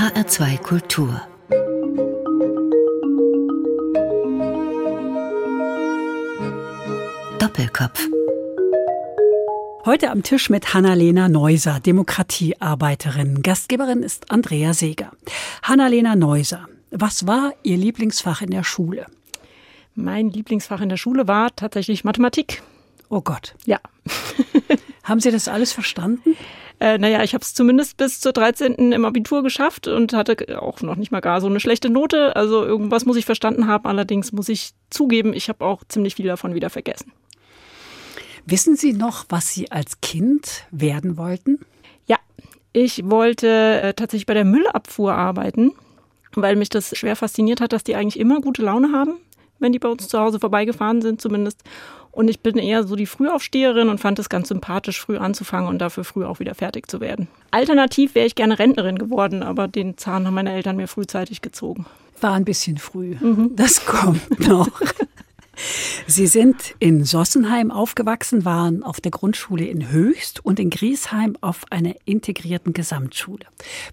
HR2 Kultur Doppelkopf Heute am Tisch mit Hanna-Lena Neuser, Demokratiearbeiterin. Gastgeberin ist Andrea Seeger. Hanna-Lena Neuser, was war Ihr Lieblingsfach in der Schule? Mein Lieblingsfach in der Schule war tatsächlich Mathematik. Oh Gott. Ja. Haben Sie das alles verstanden? Äh, naja, ich habe es zumindest bis zur 13. im Abitur geschafft und hatte auch noch nicht mal gar so eine schlechte Note. Also irgendwas muss ich verstanden haben. Allerdings muss ich zugeben, ich habe auch ziemlich viel davon wieder vergessen. Wissen Sie noch, was Sie als Kind werden wollten? Ja, ich wollte äh, tatsächlich bei der Müllabfuhr arbeiten, weil mich das schwer fasziniert hat, dass die eigentlich immer gute Laune haben, wenn die bei uns zu Hause vorbeigefahren sind zumindest. Und ich bin eher so die Frühaufsteherin und fand es ganz sympathisch, früh anzufangen und dafür früh auch wieder fertig zu werden. Alternativ wäre ich gerne Rentnerin geworden, aber den Zahn haben meine Eltern mir frühzeitig gezogen. War ein bisschen früh. Mhm. Das kommt noch. Sie sind in Sossenheim aufgewachsen, waren auf der Grundschule in Höchst und in Griesheim auf einer integrierten Gesamtschule.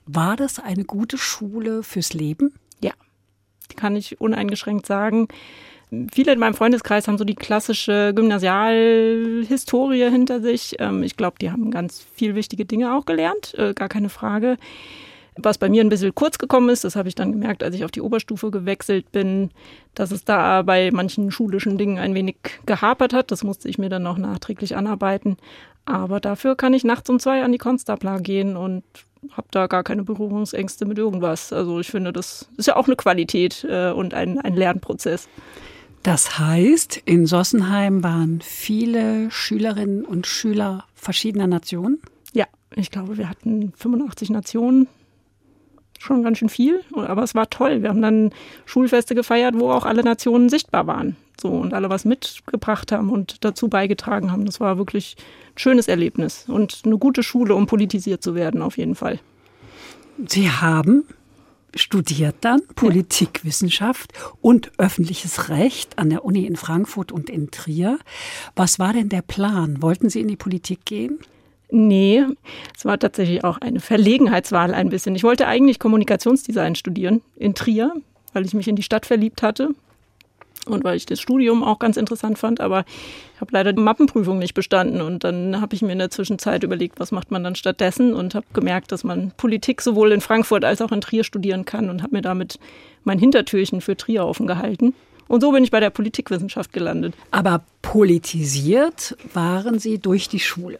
War das eine gute Schule fürs Leben? Ja, kann ich uneingeschränkt sagen. Viele in meinem Freundeskreis haben so die klassische Gymnasialhistorie hinter sich. Ähm, ich glaube, die haben ganz viel wichtige Dinge auch gelernt, äh, gar keine Frage. Was bei mir ein bisschen kurz gekommen ist, das habe ich dann gemerkt, als ich auf die Oberstufe gewechselt bin, dass es da bei manchen schulischen Dingen ein wenig gehapert hat. Das musste ich mir dann noch nachträglich anarbeiten. Aber dafür kann ich nachts um zwei an die Konstabler gehen und habe da gar keine Berührungsängste mit irgendwas. Also ich finde, das ist ja auch eine Qualität äh, und ein, ein Lernprozess. Das heißt, in Sossenheim waren viele Schülerinnen und Schüler verschiedener Nationen? Ja, ich glaube, wir hatten 85 Nationen schon ganz schön viel, aber es war toll. Wir haben dann Schulfeste gefeiert, wo auch alle Nationen sichtbar waren. So und alle was mitgebracht haben und dazu beigetragen haben. Das war wirklich ein schönes Erlebnis und eine gute Schule, um politisiert zu werden, auf jeden Fall. Sie haben studiert dann Politikwissenschaft und öffentliches Recht an der Uni in Frankfurt und in Trier. Was war denn der Plan? Wollten Sie in die Politik gehen? Nee, es war tatsächlich auch eine Verlegenheitswahl ein bisschen. Ich wollte eigentlich Kommunikationsdesign studieren in Trier, weil ich mich in die Stadt verliebt hatte und weil ich das Studium auch ganz interessant fand, aber ich habe leider die Mappenprüfung nicht bestanden und dann habe ich mir in der Zwischenzeit überlegt, was macht man dann stattdessen und habe gemerkt, dass man Politik sowohl in Frankfurt als auch in Trier studieren kann und habe mir damit mein Hintertürchen für Trier offen gehalten. Und so bin ich bei der Politikwissenschaft gelandet. Aber politisiert waren Sie durch die Schule?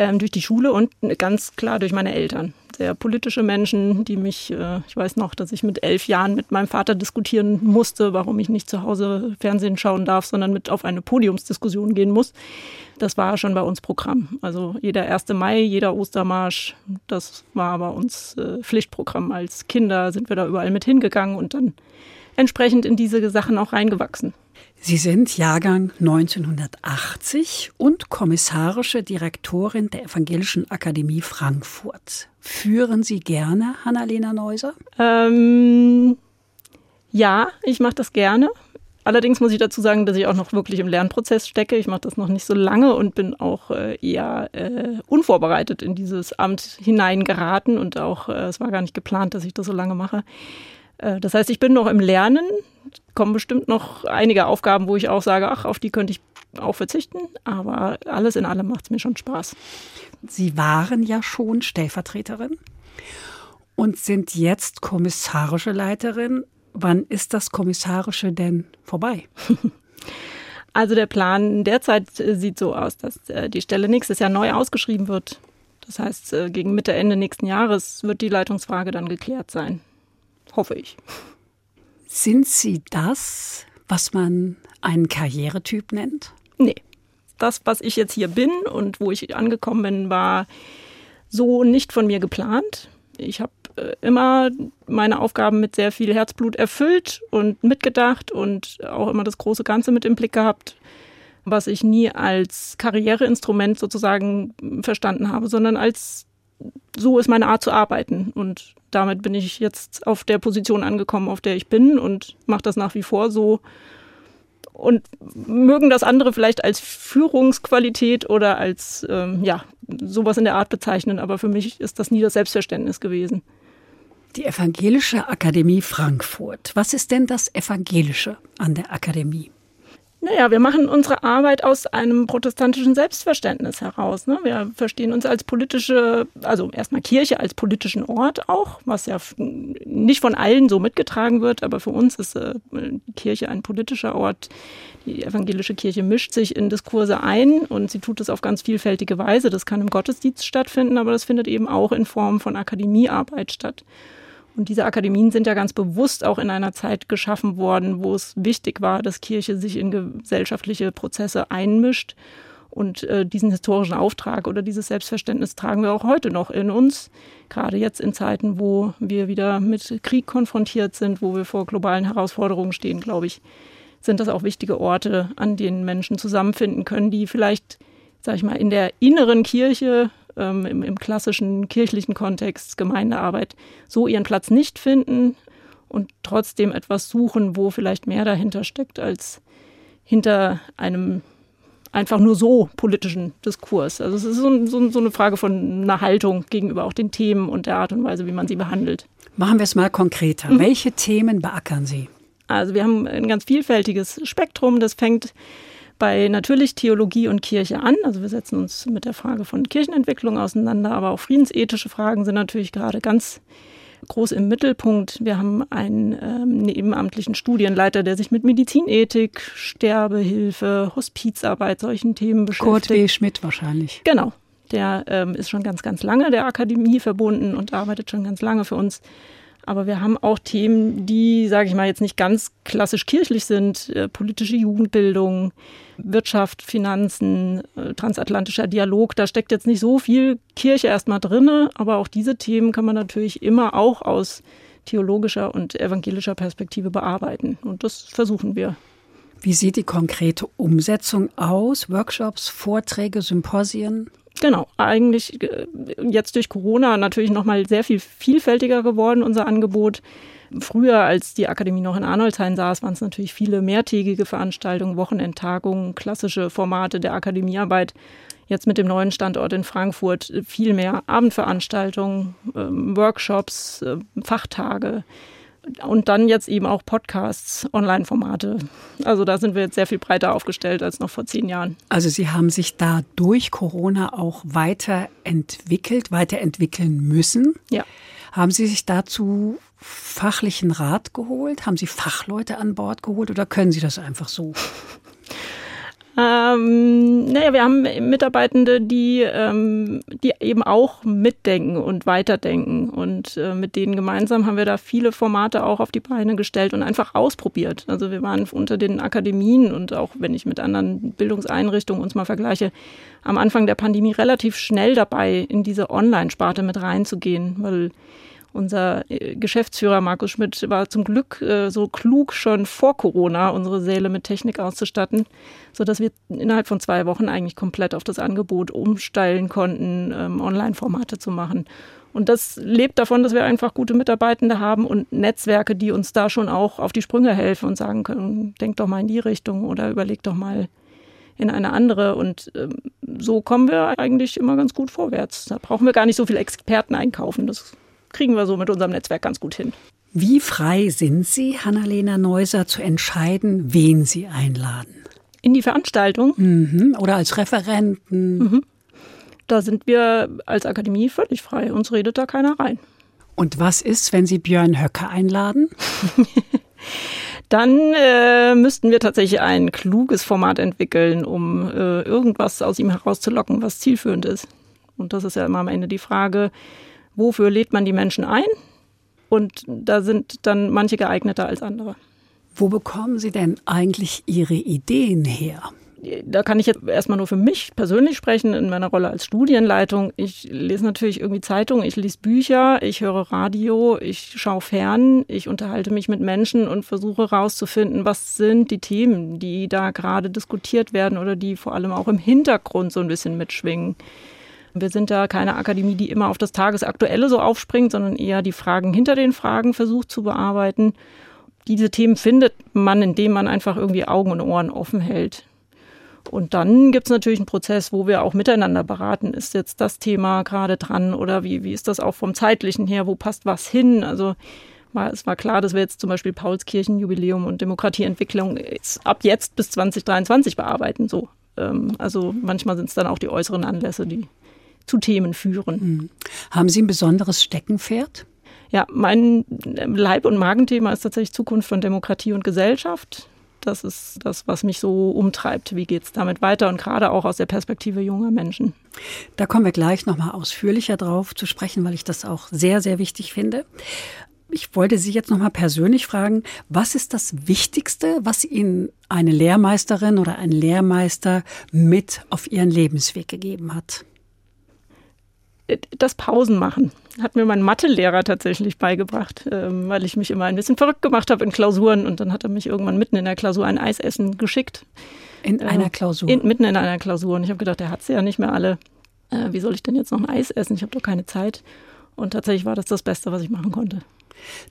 Ähm, durch die Schule und ganz klar durch meine Eltern. Sehr politische Menschen, die mich, äh, ich weiß noch, dass ich mit elf Jahren mit meinem Vater diskutieren musste, warum ich nicht zu Hause Fernsehen schauen darf, sondern mit auf eine Podiumsdiskussion gehen muss. Das war schon bei uns Programm. Also jeder 1. Mai, jeder Ostermarsch, das war bei uns äh, Pflichtprogramm. Als Kinder sind wir da überall mit hingegangen und dann entsprechend in diese Sachen auch reingewachsen. Sie sind Jahrgang 1980 und kommissarische Direktorin der Evangelischen Akademie Frankfurt. Führen Sie gerne Hannalena Neuser? Ähm, ja, ich mache das gerne. Allerdings muss ich dazu sagen, dass ich auch noch wirklich im Lernprozess stecke. Ich mache das noch nicht so lange und bin auch äh, eher äh, unvorbereitet in dieses Amt hineingeraten und auch äh, es war gar nicht geplant, dass ich das so lange mache. Äh, das heißt, ich bin noch im Lernen, kommen bestimmt noch einige Aufgaben, wo ich auch sage, ach, auf die könnte ich auch verzichten, aber alles in allem macht es mir schon Spaß. Sie waren ja schon Stellvertreterin und sind jetzt kommissarische Leiterin. Wann ist das Kommissarische denn vorbei? Also der Plan derzeit äh, sieht so aus, dass äh, die Stelle nächstes Jahr neu ausgeschrieben wird. Das heißt, gegen Mitte, Ende nächsten Jahres wird die Leitungsfrage dann geklärt sein. Hoffe ich. Sind Sie das, was man einen Karrieretyp nennt? Nee. Das, was ich jetzt hier bin und wo ich angekommen bin, war so nicht von mir geplant. Ich habe äh, immer meine Aufgaben mit sehr viel Herzblut erfüllt und mitgedacht und auch immer das große Ganze mit im Blick gehabt, was ich nie als Karriereinstrument sozusagen verstanden habe, sondern als so ist meine Art zu arbeiten. Und damit bin ich jetzt auf der Position angekommen, auf der ich bin und mache das nach wie vor so. Und mögen das andere vielleicht als Führungsqualität oder als, ähm, ja, sowas in der Art bezeichnen, aber für mich ist das nie das Selbstverständnis gewesen. Die Evangelische Akademie Frankfurt. Was ist denn das Evangelische an der Akademie? Naja, wir machen unsere Arbeit aus einem protestantischen Selbstverständnis heraus. Ne? Wir verstehen uns als politische, also erstmal Kirche als politischen Ort auch, was ja nicht von allen so mitgetragen wird, aber für uns ist äh, die Kirche ein politischer Ort. Die evangelische Kirche mischt sich in Diskurse ein und sie tut es auf ganz vielfältige Weise. Das kann im Gottesdienst stattfinden, aber das findet eben auch in Form von Akademiearbeit statt. Und diese Akademien sind ja ganz bewusst auch in einer Zeit geschaffen worden, wo es wichtig war, dass Kirche sich in gesellschaftliche Prozesse einmischt. Und äh, diesen historischen Auftrag oder dieses Selbstverständnis tragen wir auch heute noch in uns. Gerade jetzt in Zeiten, wo wir wieder mit Krieg konfrontiert sind, wo wir vor globalen Herausforderungen stehen, glaube ich, sind das auch wichtige Orte, an denen Menschen zusammenfinden können, die vielleicht, sag ich mal, in der inneren Kirche ähm, im, im klassischen kirchlichen Kontext Gemeindearbeit so ihren Platz nicht finden und trotzdem etwas suchen, wo vielleicht mehr dahinter steckt als hinter einem einfach nur so politischen Diskurs. Also es ist so, so, so, eine Frage von einer Haltung gegenüber auch den Themen und der Art und Weise, wie man sie behandelt. Machen wir es mal konkreter. Mhm. Welche Themen beackern Sie? Also wir haben ein ganz vielfältiges Spektrum. Das fängt bei natürlich Theologie und Kirche an. Also wir setzen uns mit der Frage von Kirchenentwicklung auseinander, aber auch friedensethische Fragen sind natürlich gerade ganz groß im Mittelpunkt. Wir haben einen ähm, nebenamtlichen Studienleiter, der sich mit Medizinethik, Sterbehilfe, Hospizarbeit, solchen Themen beschäftigt. Kurt W. Schmidt wahrscheinlich. Genau. Der ähm, ist schon ganz, ganz lange der Akademie verbunden und arbeitet schon ganz lange für uns. Aber wir haben auch Themen, die, sage ich mal, jetzt nicht ganz klassisch kirchlich sind. Äh, politische Jugendbildung, Wirtschaft, Finanzen, äh, transatlantischer Dialog. Da steckt jetzt nicht so viel Kirche erstmal drin, aber auch diese Themen kann man natürlich immer auch aus theologischer und evangelischer Perspektive bearbeiten. Und das versuchen wir. Wie sieht die konkrete Umsetzung aus? Workshops, Vorträge, Symposien? Genau, eigentlich äh, jetzt durch Corona natürlich nochmal sehr viel vielfältiger geworden, unser Angebot. Früher, als die Akademie noch in Arnoldshain saß, waren es natürlich viele mehrtägige Veranstaltungen, Wochenendtagungen, klassische Formate der Akademiearbeit. Jetzt mit dem neuen Standort in Frankfurt viel mehr Abendveranstaltungen, ähm, Workshops, äh, Fachtage und dann jetzt eben auch Podcasts, Online-Formate. Also da sind wir jetzt sehr viel breiter aufgestellt als noch vor zehn Jahren. Also Sie haben sich da durch Corona auch weiterentwickelt, weiterentwickeln müssen. Ja. Haben Sie sich dazu fachlichen Rat geholt? Haben Sie Fachleute an Bord geholt oder können Sie das einfach so? Ähm, naja, wir haben Mitarbeitende, die, ähm, die eben auch mitdenken und weiterdenken. Und äh, mit denen gemeinsam haben wir da viele Formate auch auf die Beine gestellt und einfach ausprobiert. Also wir waren unter den Akademien und auch wenn ich mit anderen Bildungseinrichtungen uns mal vergleiche, am Anfang der Pandemie relativ schnell dabei, in diese Online-Sparte mit reinzugehen, weil unser äh, Geschäftsführer Markus Schmidt war zum Glück äh, so klug, schon vor Corona unsere Säle mit Technik auszustatten, sodass wir innerhalb von zwei Wochen eigentlich komplett auf das Angebot umsteilen konnten, ähm, Online-Formate zu machen. Und das lebt davon, dass wir einfach gute Mitarbeitende haben und Netzwerke, die uns da schon auch auf die Sprünge helfen und sagen können, denk doch mal in die Richtung oder überleg doch mal in eine andere. Und ähm, so kommen wir eigentlich immer ganz gut vorwärts. Da brauchen wir gar nicht so viele Experten einkaufen. Das kriegen wir so mit unserem Netzwerk ganz gut hin. Wie frei sind Sie, Hannalena Neuser, zu entscheiden, wen Sie einladen? In die Veranstaltung? Mhm. Oder als Referenten? Mhm. Da sind wir als Akademie völlig frei. Uns redet da keiner rein. Und was ist, wenn Sie Björn Höcke einladen? Dann äh, müssten wir tatsächlich ein kluges Format entwickeln, um äh, irgendwas aus ihm herauszulocken, was zielführend ist. Und das ist ja immer am Ende die Frage, wofür lädt man die Menschen ein? Und da sind dann manche geeigneter als andere. Wo bekommen Sie denn eigentlich Ihre Ideen her? Da kann ich jetzt erstmal nur für mich persönlich sprechen, in meiner Rolle als Studienleitung. Ich lese natürlich irgendwie Zeitungen, ich lese Bücher, ich höre Radio, ich schaue fern, ich unterhalte mich mit Menschen und versuche herauszufinden, was sind die Themen, die da gerade diskutiert werden oder die vor allem auch im Hintergrund so ein bisschen mitschwingen. Wir sind da keine Akademie, die immer auf das Tagesaktuelle so aufspringt, sondern eher die Fragen hinter den Fragen versucht zu bearbeiten. Diese Themen findet man, indem man einfach irgendwie Augen und Ohren offen hält. Und dann gibt es natürlich einen Prozess, wo wir auch miteinander beraten. Ist jetzt das Thema gerade dran oder wie, wie ist das auch vom zeitlichen her? Wo passt was hin? Also war, es war klar, dass wir jetzt zum Beispiel Paulskirchenjubiläum und Demokratieentwicklung ab jetzt bis 2023 bearbeiten. So. Ähm, also manchmal sind es dann auch die äußeren Anlässe, die zu Themen führen. Mhm. Haben Sie ein besonderes Steckenpferd? Ja, mein Leib- und Magenthema ist tatsächlich Zukunft von Demokratie und Gesellschaft. Das ist das, was mich so umtreibt. Wie geht es damit weiter und gerade auch aus der Perspektive junger Menschen? Da kommen wir gleich nochmal ausführlicher drauf zu sprechen, weil ich das auch sehr, sehr wichtig finde. Ich wollte Sie jetzt nochmal persönlich fragen, was ist das Wichtigste, was Ihnen eine Lehrmeisterin oder ein Lehrmeister mit auf Ihren Lebensweg gegeben hat? Das Pausen machen hat mir mein Mathelehrer tatsächlich beigebracht, ähm, weil ich mich immer ein bisschen verrückt gemacht habe in Klausuren und dann hat er mich irgendwann mitten in der Klausur ein Eis essen geschickt. In einer ähm, Klausur? In, mitten in einer Klausur und ich habe gedacht, der hat sie ja nicht mehr alle. Äh, wie soll ich denn jetzt noch ein Eis essen? Ich habe doch keine Zeit. Und tatsächlich war das das Beste, was ich machen konnte.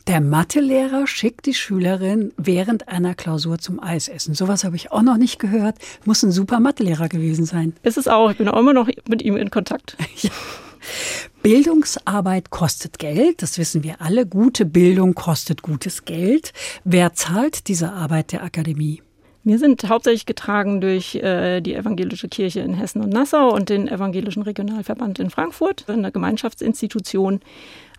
Der Mathelehrer schickt die Schülerin während einer Klausur zum Eisessen. Sowas habe ich auch noch nicht gehört. Muss ein super Mathelehrer gewesen sein. Ist es auch. Ich bin auch immer noch mit ihm in Kontakt. ja. Bildungsarbeit kostet Geld, das wissen wir alle. Gute Bildung kostet gutes Geld. Wer zahlt diese Arbeit der Akademie? Wir sind hauptsächlich getragen durch äh, die Evangelische Kirche in Hessen und Nassau und den Evangelischen Regionalverband in Frankfurt, eine Gemeinschaftsinstitution.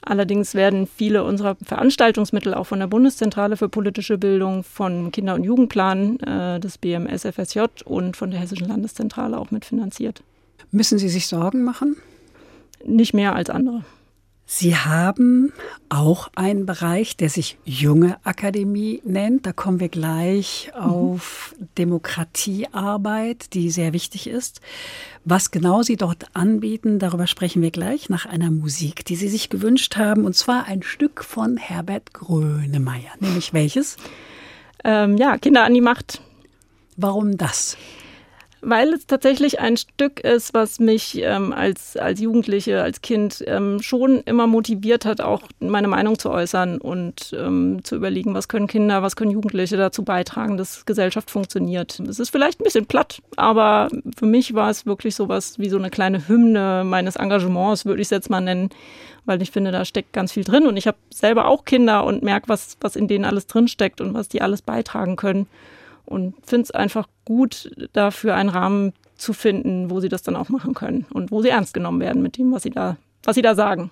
Allerdings werden viele unserer Veranstaltungsmittel auch von der Bundeszentrale für politische Bildung, von Kinder- und Jugendplan äh, des BMSFSJ und von der Hessischen Landeszentrale auch mitfinanziert. Müssen Sie sich Sorgen machen? Nicht mehr als andere. Sie haben auch einen Bereich, der sich Junge Akademie nennt. Da kommen wir gleich mhm. auf Demokratiearbeit, die sehr wichtig ist. Was genau Sie dort anbieten, darüber sprechen wir gleich nach einer Musik, die Sie sich gewünscht haben. Und zwar ein Stück von Herbert Grönemeyer. Nämlich welches? Ähm, ja, Kinder an die Macht. Warum das? Weil es tatsächlich ein Stück ist, was mich ähm, als, als Jugendliche, als Kind ähm, schon immer motiviert hat, auch meine Meinung zu äußern und ähm, zu überlegen, was können Kinder, was können Jugendliche dazu beitragen, dass Gesellschaft funktioniert. Es ist vielleicht ein bisschen platt, aber für mich war es wirklich sowas wie so eine kleine Hymne meines Engagements, würde ich es jetzt mal nennen, weil ich finde, da steckt ganz viel drin und ich habe selber auch Kinder und merke, was, was in denen alles drin steckt und was die alles beitragen können und finde es einfach gut, dafür einen Rahmen zu finden, wo sie das dann auch machen können und wo sie ernst genommen werden mit dem, was sie da, was sie da sagen.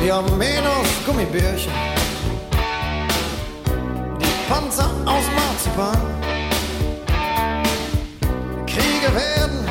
Wir haben Menos Gummibärchen Panzer aus Marzipan. Kriege werden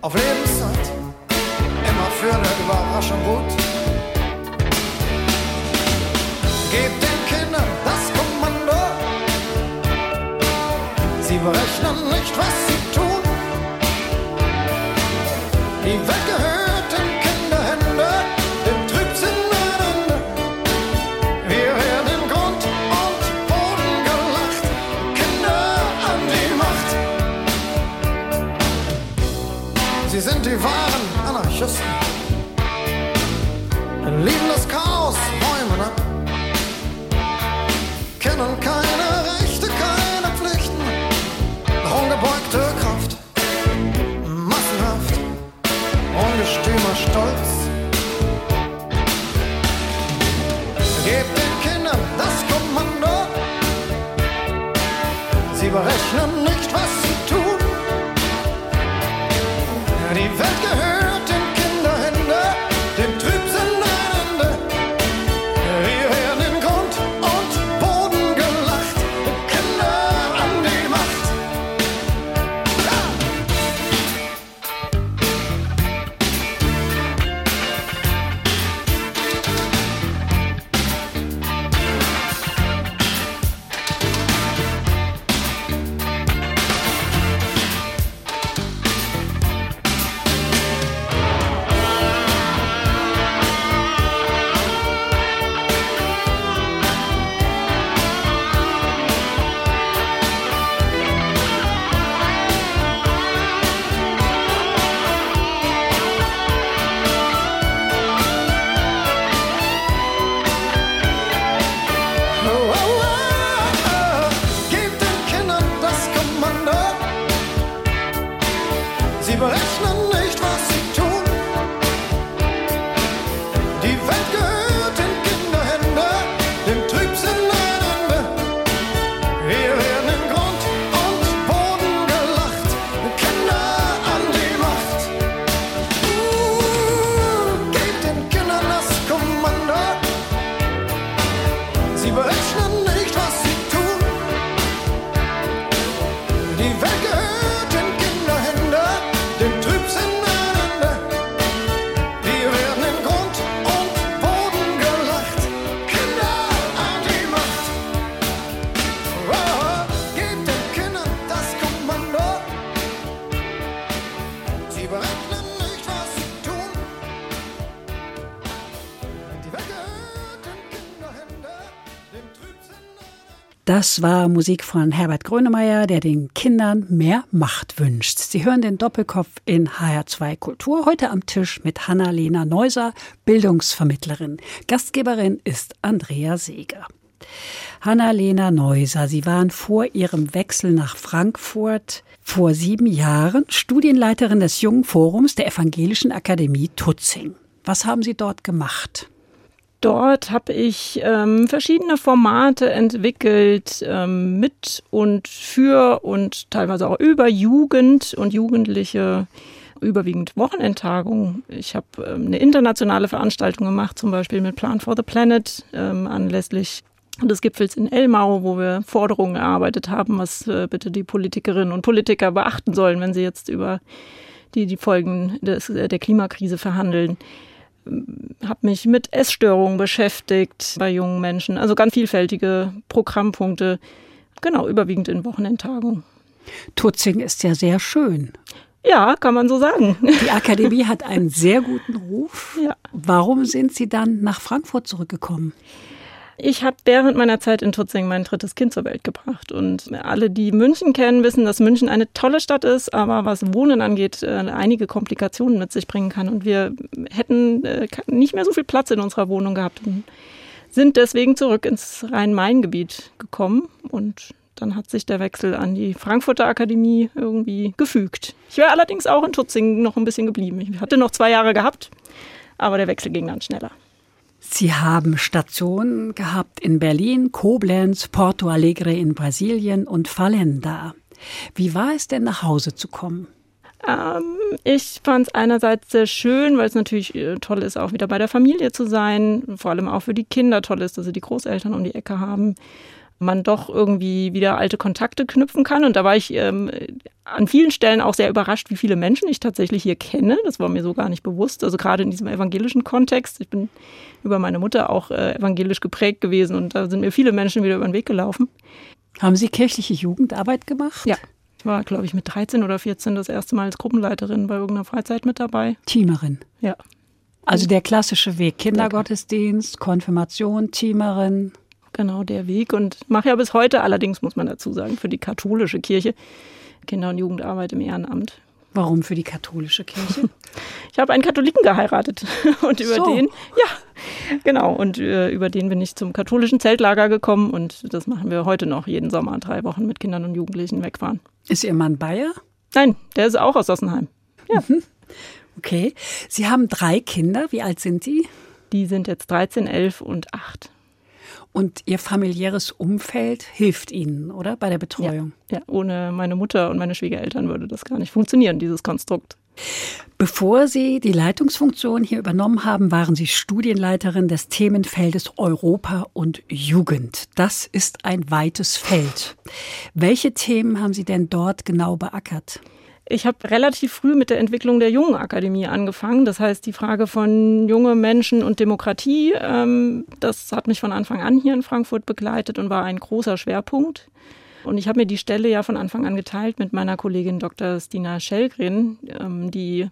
auf Lebenszeit, immer für eine Überraschung gut. Sie Das war Musik von Herbert Grönemeyer, der den Kindern mehr Macht wünscht. Sie hören den Doppelkopf in HR2 Kultur. Heute am Tisch mit Hanna-Lena Neuser, Bildungsvermittlerin. Gastgeberin ist Andrea Seeger. Hanna-Lena Neuser, Sie waren vor Ihrem Wechsel nach Frankfurt vor sieben Jahren Studienleiterin des Jungen Forums der Evangelischen Akademie Tutzing. Was haben Sie dort gemacht? Dort habe ich ähm, verschiedene Formate entwickelt ähm, mit und für und teilweise auch über Jugend und Jugendliche, überwiegend Wochenendtagungen. Ich habe ähm, eine internationale Veranstaltung gemacht, zum Beispiel mit Plan for the Planet ähm, anlässlich des Gipfels in Elmau, wo wir Forderungen erarbeitet haben, was äh, bitte die Politikerinnen und Politiker beachten sollen, wenn sie jetzt über die, die Folgen des, äh, der Klimakrise verhandeln habe mich mit Essstörungen beschäftigt bei jungen Menschen. Also ganz vielfältige Programmpunkte, genau, überwiegend in Wochenendtagungen. Tutzing ist ja sehr schön. Ja, kann man so sagen. Die Akademie hat einen sehr guten Ruf. Ja. Warum sind Sie dann nach Frankfurt zurückgekommen? Ich habe während meiner Zeit in Tutzing mein drittes Kind zur Welt gebracht. Und alle, die München kennen, wissen, dass München eine tolle Stadt ist, aber was Wohnen angeht, äh, einige Komplikationen mit sich bringen kann. Und wir hätten äh, nicht mehr so viel Platz in unserer Wohnung gehabt und sind deswegen zurück ins Rhein-Main-Gebiet gekommen. Und dann hat sich der Wechsel an die Frankfurter Akademie irgendwie gefügt. Ich wäre allerdings auch in Tutzing noch ein bisschen geblieben. Ich hatte noch zwei Jahre gehabt, aber der Wechsel ging dann schneller. Sie haben Stationen gehabt in Berlin, Koblenz, Porto Alegre in Brasilien und Fallenda. Wie war es denn, nach Hause zu kommen? Ähm, ich fand es einerseits sehr schön, weil es natürlich äh, toll ist, auch wieder bei der Familie zu sein. Vor allem auch für die Kinder toll ist, dass sie die Großeltern um die Ecke haben. Man doch irgendwie wieder alte Kontakte knüpfen kann. Und da war ich ähm, an vielen Stellen auch sehr überrascht, wie viele Menschen ich tatsächlich hier kenne. Das war mir so gar nicht bewusst. Also gerade in diesem evangelischen Kontext. Ich bin über meine Mutter auch äh, evangelisch geprägt gewesen und da sind mir viele Menschen wieder über den Weg gelaufen. Haben Sie kirchliche Jugendarbeit gemacht? Ja. Ich war, glaube ich, mit 13 oder 14 das erste Mal als Gruppenleiterin bei irgendeiner Freizeit mit dabei. Teamerin. Ja. Also der klassische Weg. Kindergottesdienst, Konfirmation, Teamerin. Genau der Weg und mache ja bis heute, allerdings muss man dazu sagen, für die katholische Kirche Kinder- und Jugendarbeit im Ehrenamt. Warum für die katholische Kirche? Ich habe einen Katholiken geheiratet und über So. den, ja, genau, und äh, über den bin ich zum katholischen Zeltlager gekommen und das machen wir heute noch jeden Sommer, drei Wochen mit Kindern und Jugendlichen wegfahren. Ist Ihr Mann Bayer? Nein, der ist auch aus Sossenheim. Ja, Okay. Sie haben drei Kinder. Wie alt sind die? die sind jetzt 13, 11 und 8. Und Ihr familiäres Umfeld hilft Ihnen, oder? Bei der Betreuung. Ja, ohne meine Mutter und meine Schwiegereltern würde das gar nicht funktionieren, dieses Konstrukt. Bevor Sie die Leitungsfunktion hier übernommen haben, waren Sie Studienleiterin des Themenfeldes Europa und Jugend. Das ist ein weites Feld. Welche Themen haben Sie denn dort genau beackert? Ich habe relativ früh mit der Entwicklung der Jungen Akademie angefangen. Das heißt, die Frage von junge Menschen und Demokratie, ähm, das hat mich von Anfang an hier in Frankfurt begleitet und war ein großer Schwerpunkt. Und ich habe mir die Stelle ja von Anfang an geteilt mit meiner Kollegin Dr. Stina Schellgren, ähm, die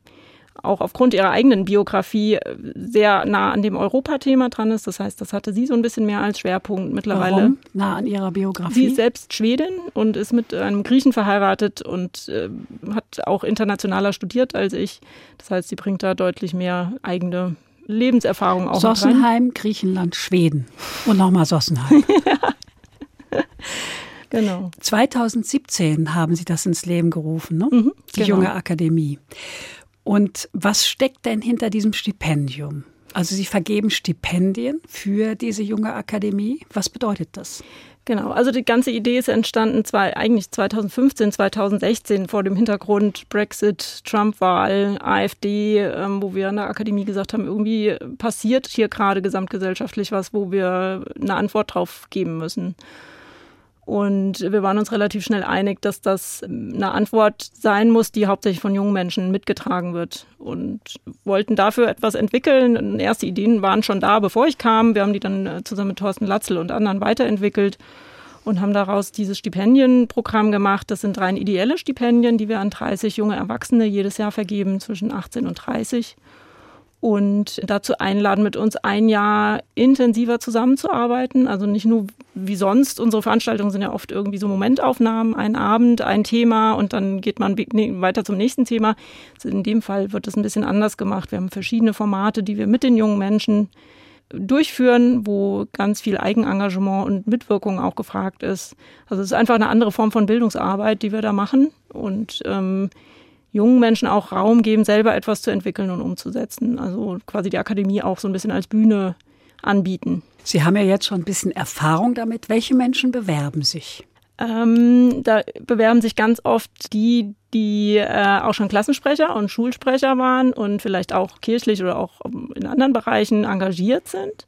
auch aufgrund ihrer eigenen Biografie äh, sehr nah an dem Europathema dran ist. Das heißt, das hatte sie so ein bisschen mehr als Schwerpunkt mittlerweile. Warum? Nah an Ihrer Sie Biografie? ist selbst Schwedin und ist mit einem Griechen verheiratet und äh, hat auch internationaler studiert als ich. Das heißt, sie bringt da deutlich mehr eigene Lebenserfahrung auch. Sossenheim, Griechenland, Schweden. Und nochmal Sossenheim. Genau. 2017 haben Sie das ins Leben gerufen, ne? die genau. junge Akademie. Und was steckt denn hinter diesem Stipendium? Also Sie vergeben Stipendien für diese junge Akademie. Was bedeutet das? Genau, also die ganze Idee ist entstanden zwar eigentlich 2015, 2016 vor dem Hintergrund Brexit, Trump-Wahl, AfD, ähm, wo wir an der Akademie gesagt haben, irgendwie passiert hier gerade gesamtgesellschaftlich was, wo wir eine Antwort drauf geben müssen. Und wir waren uns relativ schnell einig, dass das eine Antwort sein muss, die hauptsächlich von jungen Menschen mitgetragen wird. Und wollten dafür etwas entwickeln. Erste Ideen waren schon da, bevor ich kam. Wir haben die dann äh, zusammen mit Thorsten Latzel und anderen weiterentwickelt und haben daraus dieses Stipendienprogramm gemacht. Das sind rein ideelle Stipendien, die wir an 30 junge Erwachsene jedes Jahr vergeben, zwischen 18 und 30 und dazu einladen, mit uns ein Jahr intensiver zusammenzuarbeiten. Also nicht nur wie sonst. Unsere Veranstaltungen sind ja oft irgendwie so Momentaufnahmen, ein Abend, ein Thema und dann geht man weiter zum nächsten Thema. Also in dem Fall wird das ein bisschen anders gemacht. Wir haben verschiedene Formate, die wir mit den jungen Menschen durchführen, wo ganz viel Eigenengagement und Mitwirkung auch gefragt ist. Also es ist einfach eine andere Form von Bildungsarbeit, die wir da machen. Und ähm, jungen Menschen auch Raum geben, selber etwas zu entwickeln und umzusetzen. Also quasi die Akademie auch so ein bisschen als Bühne anbieten. Sie haben ja jetzt schon ein bisschen Erfahrung damit. Welche Menschen bewerben sich? Ähm, da bewerben sich ganz oft die, die äh, auch schon Klassensprecher und Schulsprecher waren und vielleicht auch kirchlich oder auch in anderen Bereichen engagiert sind.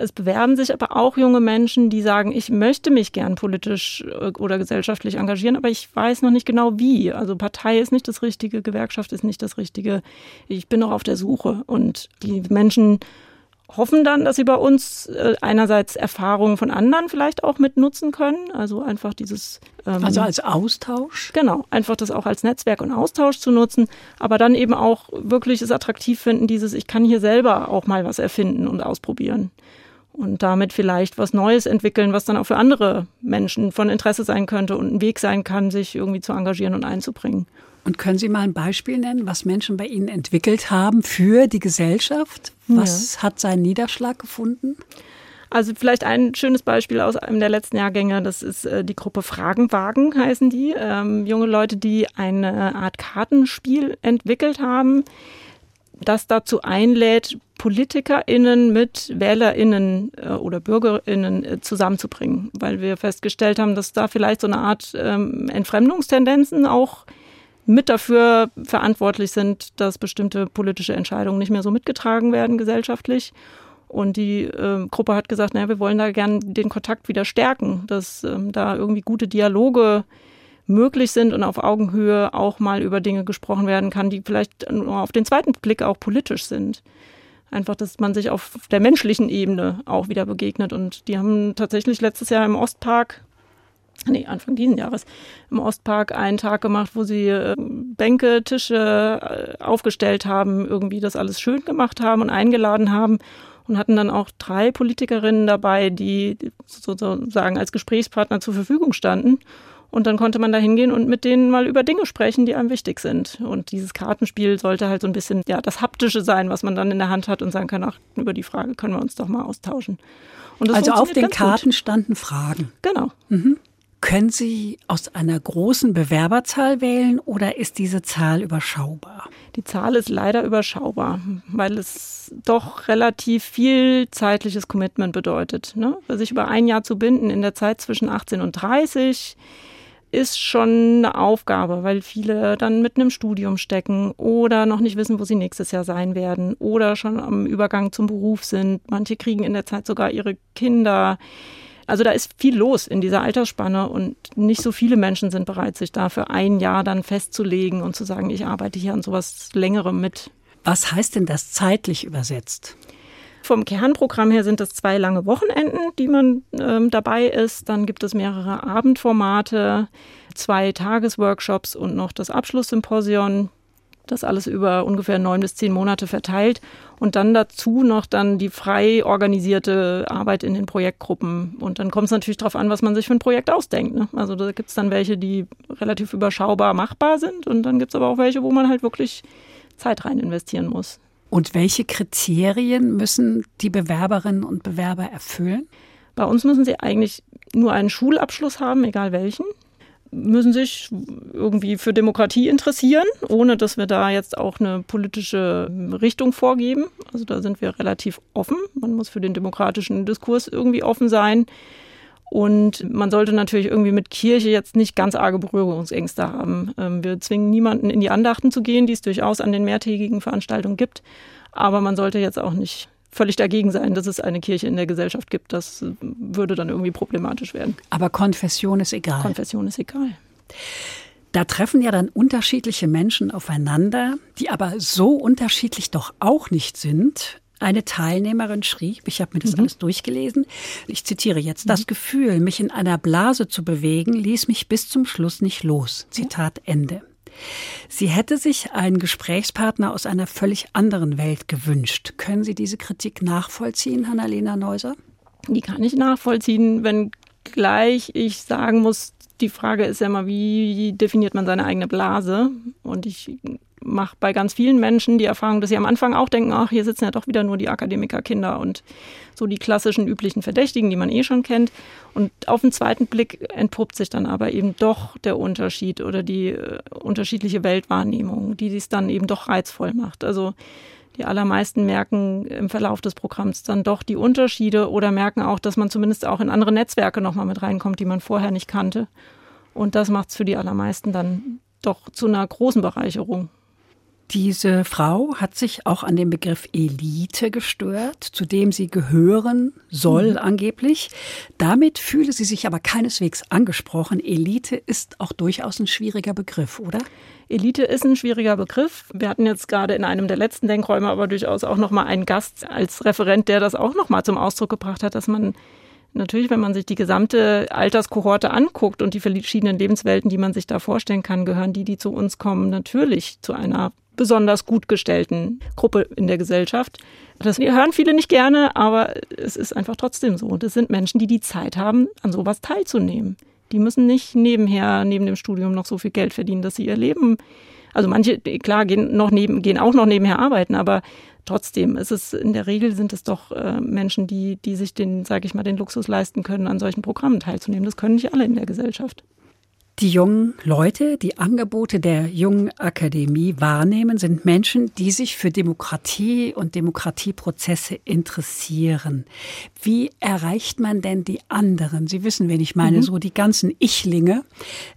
Es bewerben sich aber auch junge Menschen, die sagen, ich möchte mich gern politisch äh, oder gesellschaftlich engagieren, aber ich weiß noch nicht genau wie. Also Partei ist nicht das Richtige, Gewerkschaft ist nicht das Richtige. Ich bin noch auf der Suche. Und die Menschen hoffen dann, dass sie bei uns äh, einerseits Erfahrungen von anderen vielleicht auch mitnutzen können. Also einfach dieses. Ähm, also als Austausch? Genau, einfach das auch als Netzwerk und Austausch zu nutzen, aber dann eben auch wirklich es attraktiv finden, dieses, ich kann hier selber auch mal was erfinden und ausprobieren und damit vielleicht was Neues entwickeln, was dann auch für andere Menschen von Interesse sein könnte und ein Weg sein kann, sich irgendwie zu engagieren und einzubringen. Und können Sie mal ein Beispiel nennen, was Menschen bei Ihnen entwickelt haben für die Gesellschaft? Was ja. hat seinen Niederschlag gefunden? Also vielleicht ein schönes Beispiel aus einem der letzten Jahrgänge, das ist äh, die Gruppe Fragenwagen heißen die. Ähm, junge Leute, die eine Art Kartenspiel entwickelt haben, das dazu einlädt, PolitikerInnen mit WählerInnen äh, oder BürgerInnen äh, zusammenzubringen, weil wir festgestellt haben, dass da vielleicht so eine Art ähm, Entfremdungstendenzen auch mit dafür verantwortlich sind, dass bestimmte politische Entscheidungen nicht mehr so mitgetragen werden gesellschaftlich. Und die äh, Gruppe hat gesagt, naja, wir wollen da gern den Kontakt wieder stärken, dass ähm, da irgendwie gute Dialoge möglich sind und auf Augenhöhe auch mal über Dinge gesprochen werden kann, die vielleicht nur auf den zweiten Blick auch politisch sind. Einfach, dass man sich auf der menschlichen Ebene auch wieder begegnet. Und die haben tatsächlich letztes Jahr im Ostpark, nee, Anfang diesen Jahres, im Ostpark einen Tag gemacht, wo sie äh, Bänke, Tische äh, aufgestellt haben, irgendwie das alles schön gemacht haben und eingeladen haben und hatten dann auch drei Politikerinnen dabei, die sozusagen als Gesprächspartner zur Verfügung standen und dann konnte man da hingehen und mit denen mal über Dinge sprechen, die einem wichtig sind. Und dieses Kartenspiel sollte halt so ein bisschen ja das Haptische sein, was man dann in der Hand hat und sagen kann, ach, über die Frage können wir uns doch mal austauschen. also auf den Karten gut. standen Fragen. Genau. Mhm. Können Sie aus einer großen Bewerberzahl wählen oder ist diese Zahl überschaubar? Die Zahl ist leider überschaubar, weil es doch relativ viel zeitliches Commitment bedeutet. Ne? Sich über ein Jahr zu binden in der Zeit zwischen 18 und 30 ist schon eine Aufgabe, weil viele dann mitten im Studium stecken oder noch nicht wissen, wo sie nächstes Jahr sein werden oder schon am Übergang zum Beruf sind. Manche kriegen in der Zeit sogar ihre Kinder. Also da ist viel los in dieser Altersspanne und nicht so viele Menschen sind bereit, sich da für ein Jahr dann festzulegen und zu sagen, ich arbeite hier an sowas längerem mit. Was heißt denn das zeitlich übersetzt? Vom Kernprogramm her sind es zwei lange Wochenenden, die man ähm, dabei ist. Dann gibt es mehrere Abendformate, zwei Tagesworkshops und noch das Abschlusssymposion. Das alles über ungefähr neun bis zehn Monate verteilt. Und dann dazu noch dann die frei organisierte Arbeit in den Projektgruppen. Und dann kommt es natürlich darauf an, was man sich für ein Projekt ausdenkt. Ne? Also da gibt es dann welche, die relativ überschaubar machbar sind. Und dann gibt es aber auch welche, wo man halt wirklich Zeit rein investieren muss. Und welche Kriterien müssen die Bewerberinnen und Bewerber erfüllen? Bei uns müssen sie eigentlich nur einen Schulabschluss haben, egal welchen. müssen sich irgendwie für Demokratie interessieren, ohne dass wir da jetzt auch eine politische Richtung vorgeben. Also da sind wir relativ offen. Man muss für den demokratischen Diskurs irgendwie offen sein. Und man sollte natürlich irgendwie mit Kirche jetzt nicht ganz arge Berührungsängste haben. Ähm, wir zwingen niemanden in die Andachten zu gehen, die es durchaus an den mehrtägigen Veranstaltungen gibt. Aber man sollte jetzt auch nicht völlig dagegen sein, dass es eine Kirche in der Gesellschaft gibt. Das würde dann irgendwie problematisch werden. Aber Konfession ist egal. Konfession ist egal. Da treffen ja dann unterschiedliche Menschen aufeinander, die aber so unterschiedlich doch auch nicht sind. Eine Teilnehmerin schrieb, ich habe mir das mhm. alles durchgelesen, ich zitiere jetzt, mhm. das Gefühl, mich in einer Blase zu bewegen, ließ mich bis zum Schluss nicht los. Zitat Ende. Sie hätte sich einen Gesprächspartner aus einer völlig anderen Welt gewünscht. Können Sie diese Kritik nachvollziehen, Hannalena Neuser? Die kann ich nachvollziehen, wenn gleich ich sagen muss, die Frage ist ja immer, wie definiert man seine eigene Blase? Und ich mache bei ganz vielen Menschen die Erfahrung, dass sie am Anfang auch denken, ach, hier sitzen ja doch wieder nur die Akademikerkinder und so die klassischen üblichen Verdächtigen, die man eh schon kennt. Und auf den zweiten Blick entpuppt sich dann aber eben doch der Unterschied oder die äh, unterschiedliche Weltwahrnehmung, die es dann eben doch reizvoll macht. Also die allermeisten merken im Verlauf des Programms dann doch die Unterschiede oder merken auch, dass man zumindest auch in andere Netzwerke nochmal mit reinkommt, die man vorher nicht kannte. Und das macht es für die allermeisten dann doch zu einer großen Bereicherung. Diese Frau hat sich auch an den Begriff Elite gestört, zu dem sie gehören soll mhm. angeblich. Damit fühle sie sich aber keineswegs angesprochen. Elite ist auch durchaus ein schwieriger Begriff, oder? Elite ist ein schwieriger Begriff. Wir hatten jetzt gerade in einem der letzten Denkräume aber durchaus auch noch mal einen Gast als Referent, der das auch noch mal zum Ausdruck gebracht hat, dass man Natürlich, wenn man sich die gesamte Alterskohorte anguckt und die verschiedenen Lebenswelten, die man sich da vorstellen kann, gehören die, die zu uns kommen, natürlich zu einer besonders gut gestellten Gruppe in der Gesellschaft. Das hören viele nicht gerne, aber es ist einfach trotzdem so. Das sind Menschen, die die Zeit haben, an sowas teilzunehmen. Die müssen nicht nebenher, neben dem Studium noch so viel Geld verdienen, dass sie ihr Leben, also manche, klar, gehen noch neben, gehen auch noch nebenher arbeiten, aber trotzdem ist es, in der Regel sind es doch äh, Menschen, die, die sich den, sage ich mal, den Luxus leisten können, an solchen Programmen teilzunehmen. Das können nicht alle in der Gesellschaft. Die jungen Leute, die Angebote der Jungen Akademie wahrnehmen, sind Menschen, die sich für Demokratie und Demokratieprozesse interessieren. Wie erreicht man denn die anderen? Sie wissen, wen ich meine, mhm. so die ganzen Ichlinge,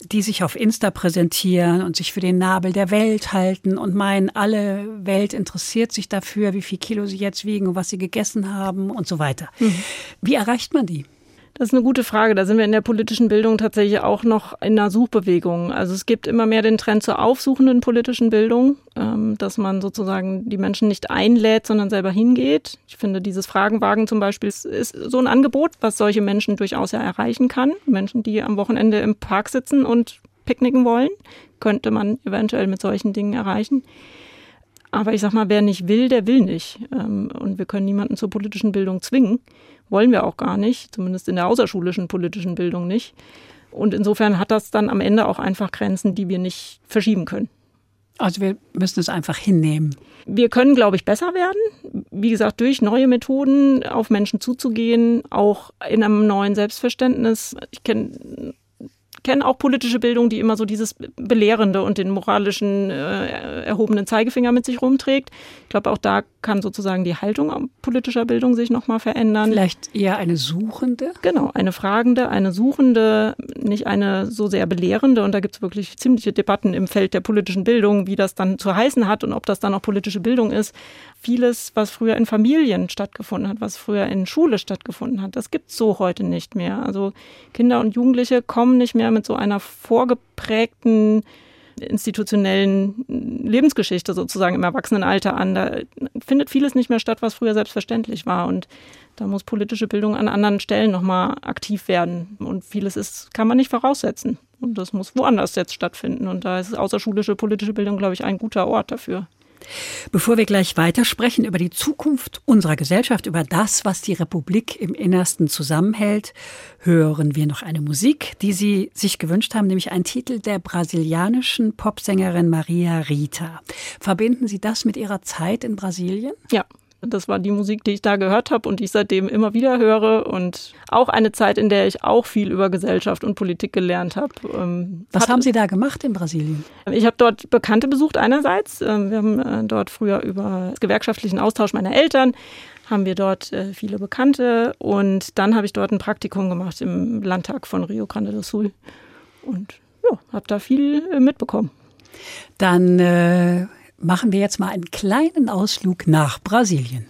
die sich auf Insta präsentieren und sich für den Nabel der Welt halten und meinen, alle Welt interessiert sich dafür, wie viel Kilo sie jetzt wiegen und was sie gegessen haben und so weiter. Mhm. Wie erreicht man die? Das ist eine gute Frage. Da sind wir in der politischen Bildung tatsächlich auch noch in einer Suchbewegung. Also es gibt immer mehr den Trend zur aufsuchenden politischen Bildung, ähm, dass man sozusagen die Menschen nicht einlädt, sondern selber hingeht. Ich finde, dieses Fragenwagen zum Beispiel ist, so ein Angebot, was solche Menschen durchaus ja erreichen kann. Menschen, die am Wochenende im Park sitzen und picknicken wollen, könnte man eventuell mit solchen Dingen erreichen. Aber ich sag mal, wer nicht will, der will nicht. Ähm, und wir können niemanden zur politischen Bildung zwingen. Wollen wir auch gar nicht, zumindest in der außerschulischen politischen Bildung nicht. Und insofern hat das dann am Ende auch einfach Grenzen, die wir nicht verschieben können. Also wir müssen es einfach hinnehmen. Wir können, glaube ich, besser werden. Wie gesagt, durch neue Methoden auf Menschen zuzugehen, auch in einem neuen Selbstverständnis. Ich kenne kenne auch politische Bildung, die immer so dieses Belehrende und den moralischen äh, erhobenen Zeigefinger mit sich rumträgt. Ich glaube, auch da kann sozusagen die Haltung politischer Bildung sich nochmal verändern. Vielleicht eher eine Suchende? Genau, eine Fragende, eine Suchende, nicht eine so sehr Belehrende. Und da gibt es wirklich ziemliche Debatten im Feld der politischen Bildung, wie das dann zu heißen hat und ob das dann auch politische Bildung ist vieles, was früher in Familien stattgefunden hat, was früher in Schule stattgefunden hat, das gibt's so heute nicht mehr. Also Kinder und Jugendliche kommen nicht mehr mit so einer vorgeprägten institutionellen Lebensgeschichte sozusagen im Erwachsenenalter an. Da findet vieles nicht mehr statt, was früher selbstverständlich war. Und da muss politische Bildung an anderen Stellen nochmal aktiv werden. Und vieles ist, kann man nicht voraussetzen. Und das muss woanders jetzt stattfinden. Und da ist außerschulische politische Bildung, glaube ich, ein guter Ort dafür. Bevor wir gleich weitersprechen über die Zukunft unserer Gesellschaft, über das, was die Republik im Innersten zusammenhält, hören wir noch eine Musik, die Sie sich gewünscht haben, nämlich einen Titel der brasilianischen Popsängerin Maria Rita. Verbinden Sie das mit Ihrer Zeit in Brasilien? Ja, Das war die Musik, die ich da gehört habe und die ich seitdem immer wieder höre. Und auch eine Zeit, in der ich auch viel über Gesellschaft und Politik gelernt habe. Ähm, Was hat- haben Sie da gemacht in Brasilien? Ich habe dort Bekannte besucht einerseits. Ähm, Wir haben äh, dort früher über gewerkschaftlichen Austausch meiner Eltern haben wir dort äh, viele Bekannte und dann habe ich dort ein Praktikum gemacht im Landtag von Rio Grande do Sul und ja, habe da viel äh, mitbekommen. Dann äh, machen wir jetzt mal einen kleinen Ausflug nach Brasilien.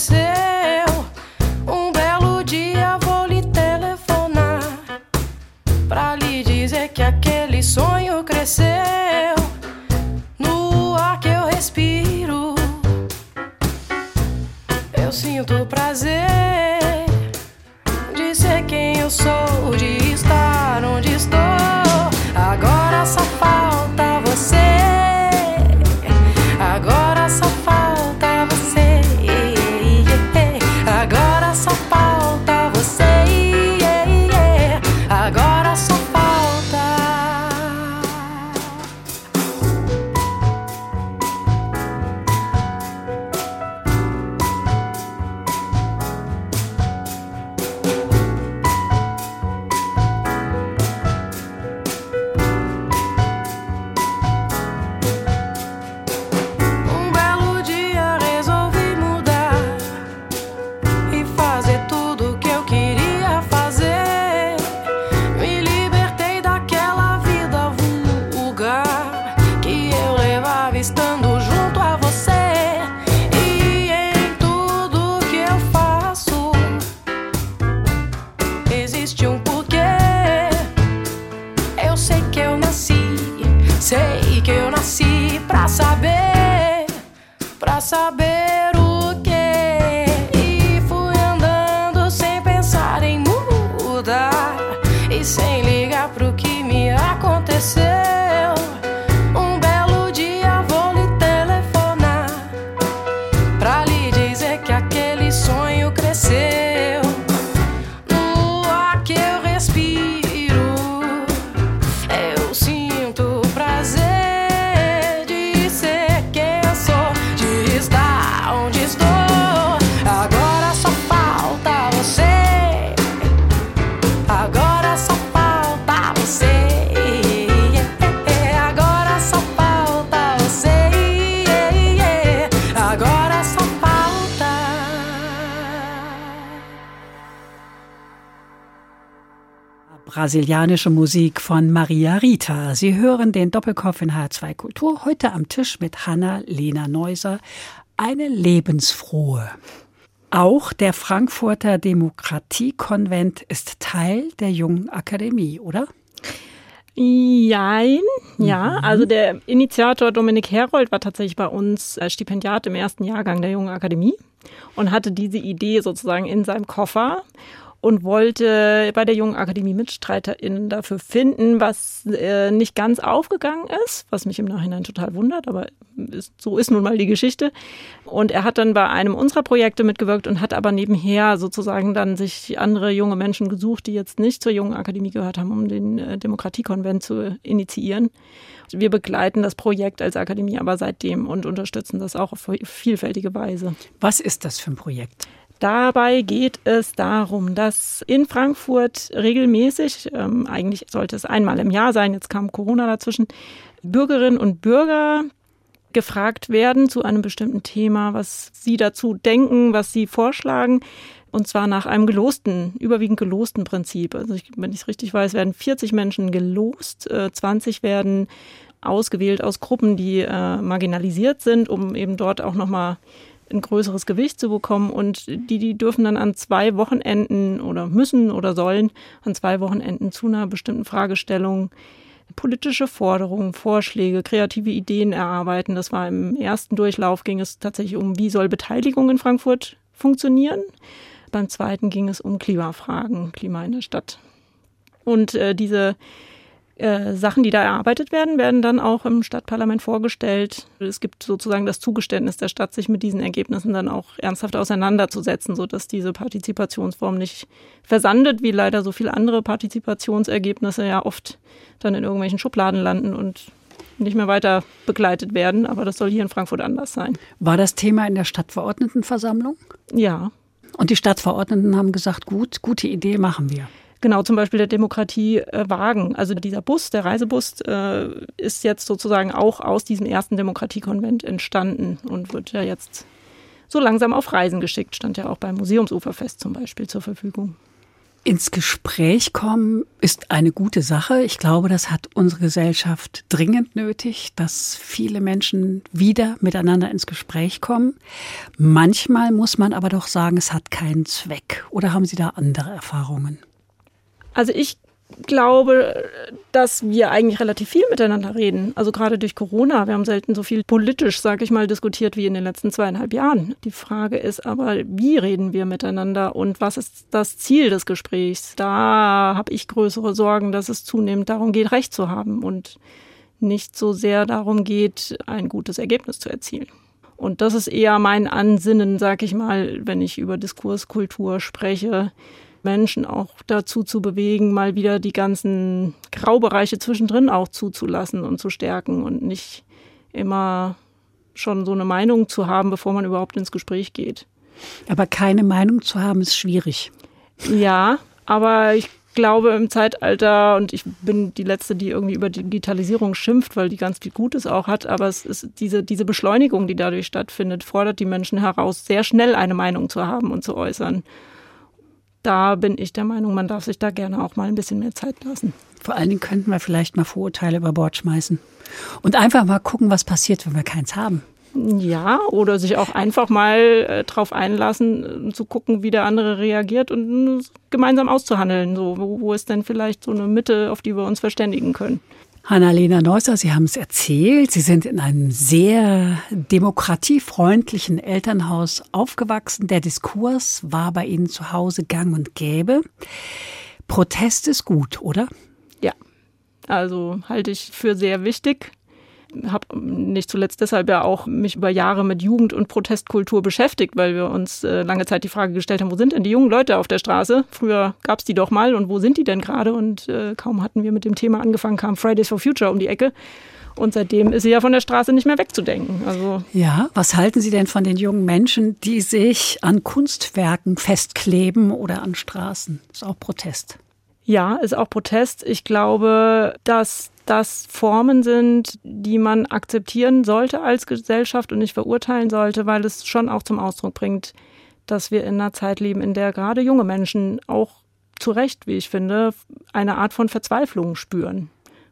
say Brasilianische Musik von Maria Rita. Sie hören den Doppelkopf in H2 Kultur. Heute am Tisch mit Hanna-Lena Neuser. Eine lebensfrohe. Auch der Frankfurter Demokratiekonvent ist Teil der Jungen Akademie, oder? Jein, ja. Also der Initiator Dominik Herold war tatsächlich bei uns Stipendiat im ersten Jahrgang der Jungen Akademie und hatte diese Idee sozusagen in seinem Koffer und wollte bei der Jungen Akademie MitstreiterInnen dafür finden, was äh, nicht ganz aufgegangen ist, was mich im Nachhinein total wundert, aber ist, so ist nun mal die Geschichte. Und er hat dann bei einem unserer Projekte mitgewirkt und hat aber nebenher sozusagen dann sich andere junge Menschen gesucht, die jetzt nicht zur Jungen Akademie gehört haben, um den äh, Demokratiekonvent zu initiieren. Wir begleiten das Projekt als Akademie aber seitdem und unterstützen das auch auf vielfältige Weise. Was ist das für ein Projekt? Dabei geht es darum, dass in Frankfurt regelmäßig, ähm, eigentlich sollte es einmal im Jahr sein, jetzt kam Corona dazwischen, Bürgerinnen und Bürger gefragt werden zu einem bestimmten Thema, was sie dazu denken, was sie vorschlagen, Und zwar nach einem gelosten, überwiegend gelosten Prinzip. Also ich, wenn ich es richtig weiß, werden 40 Menschen gelost, äh, 20 werden ausgewählt aus Gruppen, die äh, marginalisiert sind, um eben dort auch nochmal ein größeres Gewicht zu bekommen. Und die, die dürfen dann an zwei Wochenenden oder müssen oder sollen an zwei Wochenenden zu einer bestimmten Fragestellung politische Forderungen, Vorschläge, kreative Ideen erarbeiten. Das war im ersten Durchlauf ging es tatsächlich um, wie soll Beteiligung in Frankfurt funktionieren. Beim zweiten ging es um Klimafragen, Klima in der Stadt. Und äh, diese äh, Sachen, die da erarbeitet werden, werden dann auch im Stadtparlament vorgestellt. Es gibt sozusagen das Zugeständnis der Stadt, sich mit diesen Ergebnissen dann auch ernsthaft auseinanderzusetzen, sodass diese Partizipationsform nicht versandet, wie leider so viele andere Partizipationsergebnisse ja oft dann in irgendwelchen Schubladen landen und nicht mehr weiter begleitet werden. Aber das soll hier in Frankfurt anders sein. War das Thema in der Stadtverordnetenversammlung? Ja. Und die Stadtverordneten haben gesagt, gut, gute Idee machen wir. Genau, zum Beispiel der Demokratiewagen. Also dieser Bus, der Reisebus, äh, ist jetzt sozusagen auch aus diesem ersten Demokratiekonvent entstanden und wird ja jetzt so langsam auf Reisen geschickt. Stand ja auch beim Museumsuferfest zum Beispiel zur Verfügung. Ins Gespräch kommen ist eine gute Sache. Ich glaube, das hat unsere Gesellschaft dringend nötig, dass viele Menschen wieder miteinander ins Gespräch kommen. Manchmal muss man aber doch sagen, es hat keinen Zweck. Oder haben Sie da andere Erfahrungen? Also ich glaube, dass wir eigentlich relativ viel miteinander reden. Also gerade durch Corona. Wir haben selten so viel politisch, sage ich mal, diskutiert wie in den letzten zweieinhalb Jahren. Die Frage ist aber, wie reden wir miteinander und was ist das Ziel des Gesprächs? Da habe ich größere Sorgen, dass es zunehmend darum geht, Recht zu haben und nicht so sehr darum geht, ein gutes Ergebnis zu erzielen. Und das ist eher mein Ansinnen, sage ich mal, wenn ich über Diskurskultur spreche Menschen auch dazu zu bewegen, mal wieder die ganzen Graubereiche zwischendrin auch zuzulassen und zu stärken und nicht immer schon so eine Meinung zu haben, bevor man überhaupt ins Gespräch geht. Aber keine Meinung zu haben, ist schwierig. Ja, aber ich glaube im Zeitalter, und ich bin die Letzte, die irgendwie über Digitalisierung schimpft, weil die ganz viel Gutes auch hat, aber es ist diese, diese Beschleunigung, die dadurch stattfindet, fordert die Menschen heraus, sehr schnell eine Meinung zu haben und zu äußern da bin ich der Meinung, man darf sich da gerne auch mal ein bisschen mehr Zeit lassen. Vor allen Dingen könnten wir vielleicht mal Vorurteile über Bord schmeißen und einfach mal gucken, was passiert, wenn wir keins haben. Ja, oder sich auch einfach mal äh, drauf einlassen, äh, zu gucken, wie der andere reagiert und äh, gemeinsam auszuhandeln. So, wo, wo ist denn vielleicht so eine Mitte, auf die wir uns verständigen können? Hanna-Lena Neusser, Sie haben es erzählt, Sie sind in einem sehr demokratiefreundlichen Elternhaus aufgewachsen. Der Diskurs war bei Ihnen zu Hause gang und gäbe. Protest ist gut, oder? Ja, also halte ich für sehr wichtig habe nicht zuletzt deshalb ja auch mich über Jahre mit Jugend- und Protestkultur beschäftigt, weil wir uns äh, lange Zeit die Frage gestellt haben, wo sind denn die jungen Leute auf der Straße? Früher gab es die doch mal und wo sind die denn gerade? Und äh, kaum hatten wir mit dem Thema angefangen, kam Fridays for Future um die Ecke. Und seitdem ist sie ja von der Straße nicht mehr wegzudenken. Also ja, was halten Sie denn von den jungen Menschen, die sich an Kunstwerken festkleben oder an Straßen? Ist auch Protest. Ja, ist auch Protest. Ich glaube, dass das Formen sind, die man akzeptieren sollte als Gesellschaft und nicht verurteilen sollte, weil es schon auch zum Ausdruck bringt, dass wir in einer Zeit leben, in der gerade junge Menschen auch zu Recht, wie ich finde, eine Art von Verzweiflung spüren.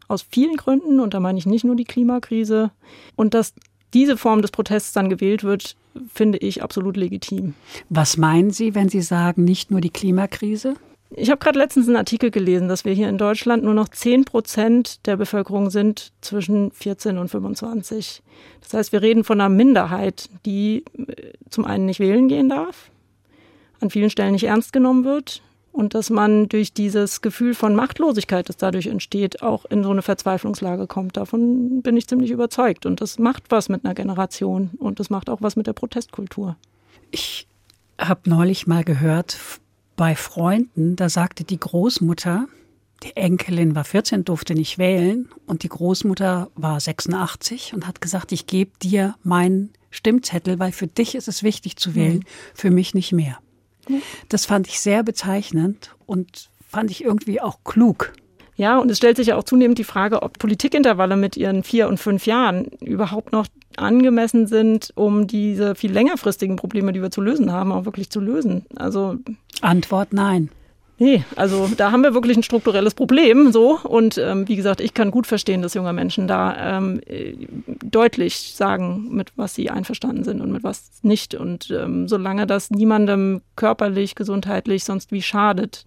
Aus vielen Gründen, und da meine ich nicht nur die Klimakrise. Und dass diese Form des Protests dann gewählt wird, finde ich absolut legitim. Was meinen Sie, wenn Sie sagen, nicht nur die Klimakrise? Ich habe gerade letztens einen Artikel gelesen, dass wir hier in Deutschland nur noch 10 Prozent der Bevölkerung sind zwischen 14 und 25. Das heißt, wir reden von einer Minderheit, die äh, zum einen nicht wählen gehen darf, an vielen Stellen nicht ernst genommen wird und dass man durch dieses Gefühl von Machtlosigkeit, das dadurch entsteht, auch in so eine Verzweiflungslage kommt. Davon bin ich ziemlich überzeugt. Und das macht was mit einer Generation und das macht auch was mit der Protestkultur. Ich habe neulich mal gehört bei Freunden, da sagte die Großmutter, die Enkelin war 14, durfte nicht wählen und die Großmutter war 86 und hat gesagt, ich gebe dir meinen Stimmzettel, weil für dich ist es wichtig zu wählen, mhm. für mich nicht mehr. Mhm. Das fand ich sehr bezeichnend und fand ich irgendwie auch klug. Ja, und es stellt sich ja auch zunehmend die Frage, ob Politikintervalle mit ihren vier und fünf Jahren überhaupt noch angemessen sind, um diese viel längerfristigen Probleme, die wir zu lösen haben, auch wirklich zu lösen. Also Antwort nein. Nee, also da haben wir wirklich ein strukturelles Problem so. Und ähm, wie gesagt, ich kann gut verstehen, dass junge Menschen da ähm, äh, deutlich sagen, mit was sie einverstanden sind und mit was nicht. Und ähm, solange das niemandem körperlich, gesundheitlich sonst wie schadet,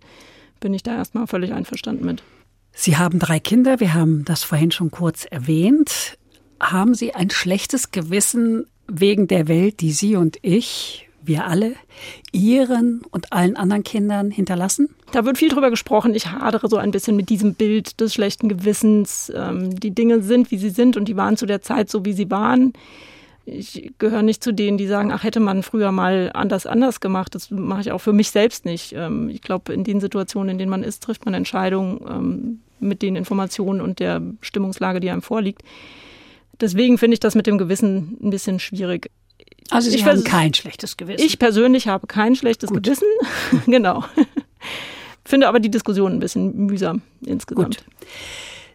bin ich da erstmal völlig einverstanden mit. Sie haben drei Kinder, wir haben das vorhin schon kurz erwähnt. Haben Sie ein schlechtes Gewissen wegen der Welt, die Sie und ich, wir alle, Ihren und allen anderen Kindern hinterlassen? Da wird viel drüber gesprochen. Ich hadere so ein bisschen mit diesem Bild des schlechten Gewissens. Ähm, die Dinge sind, wie sie sind und die waren zu der Zeit so, wie sie waren. Ich gehöre nicht zu denen, die sagen, ach, hätte man früher mal anders, anders gemacht. Das mache ich auch für mich selbst nicht. Ähm, ich glaube, in den Situationen, in denen man ist, trifft man Entscheidungen ähm, mit den Informationen und der Stimmungslage, die einem vorliegt. Deswegen finde ich das mit dem Gewissen ein bisschen schwierig. Also Sie Ich haben vers- kein schlechtes Gewissen. Ich persönlich habe kein schlechtes Gut. Gewissen. genau. Finde aber die Diskussion ein bisschen mühsam insgesamt. Gut.